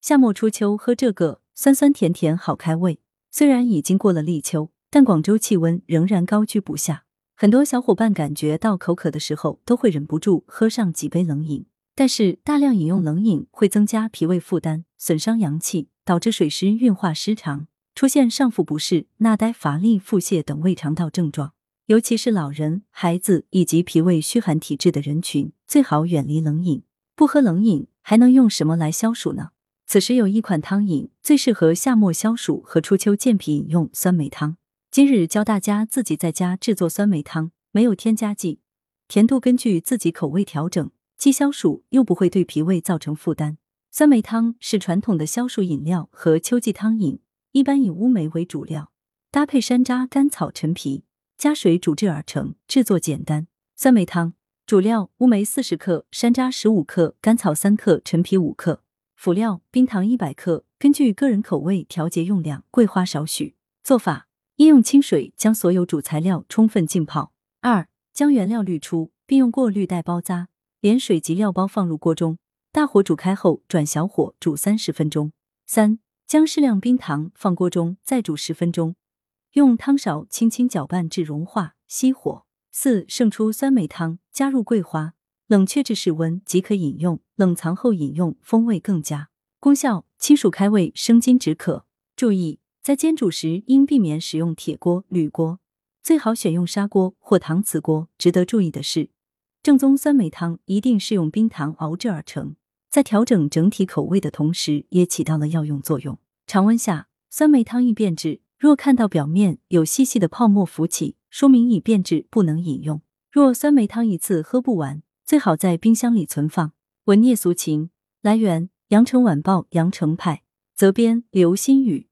夏末初秋喝这个，酸酸甜甜好开胃。虽然已经过了立秋，但广州气温仍然高居不下。很多小伙伴感觉到口渴的时候，都会忍不住喝上几杯冷饮。但是大量饮用冷饮会增加脾胃负担，损伤阳气，导致水湿运化失常，出现上腹不适、纳呆、乏力、腹泻等胃肠道症状。尤其是老人、孩子以及脾胃虚寒体质的人群，最好远离冷饮。不喝冷饮，还能用什么来消暑呢？此时有一款汤饮最适合夏末消暑和初秋健脾饮用——酸梅汤。今日教大家自己在家制作酸梅汤，没有添加剂，甜度根据自己口味调整，既消暑又不会对脾胃造成负担。酸梅汤是传统的消暑饮料和秋季汤饮，一般以乌梅为主料，搭配山楂、甘草、陈皮，加水煮制而成。制作简单。酸梅汤主料：乌梅四十克、山楂十五克、甘草三克、陈皮五克。辅料：冰糖一百克，根据个人口味调节用量，桂花少许。做法。一用清水将所有主材料充分浸泡。二将原料滤出，并用过滤袋包扎，连水及料包放入锅中，大火煮开后转小火煮三十分钟。三将适量冰糖放锅中，再煮十分钟，用汤勺轻轻搅拌至融化，熄火。四盛出酸梅汤，加入桂花，冷却至室温即可饮用。冷藏后饮用，风味更佳。功效：清暑开胃，生津止渴。注意。在煎煮时，应避免使用铁锅、铝锅，最好选用砂锅或搪瓷锅。值得注意的是，正宗酸梅汤一定是用冰糖熬制而成，在调整整体口味的同时，也起到了药用作用。常温下，酸梅汤易变质，若看到表面有细细的泡沫浮起，说明已变质，不能饮用。若酸梅汤一次喝不完，最好在冰箱里存放。文聂俗情，来源：羊城晚报羊城派，责编：刘新宇。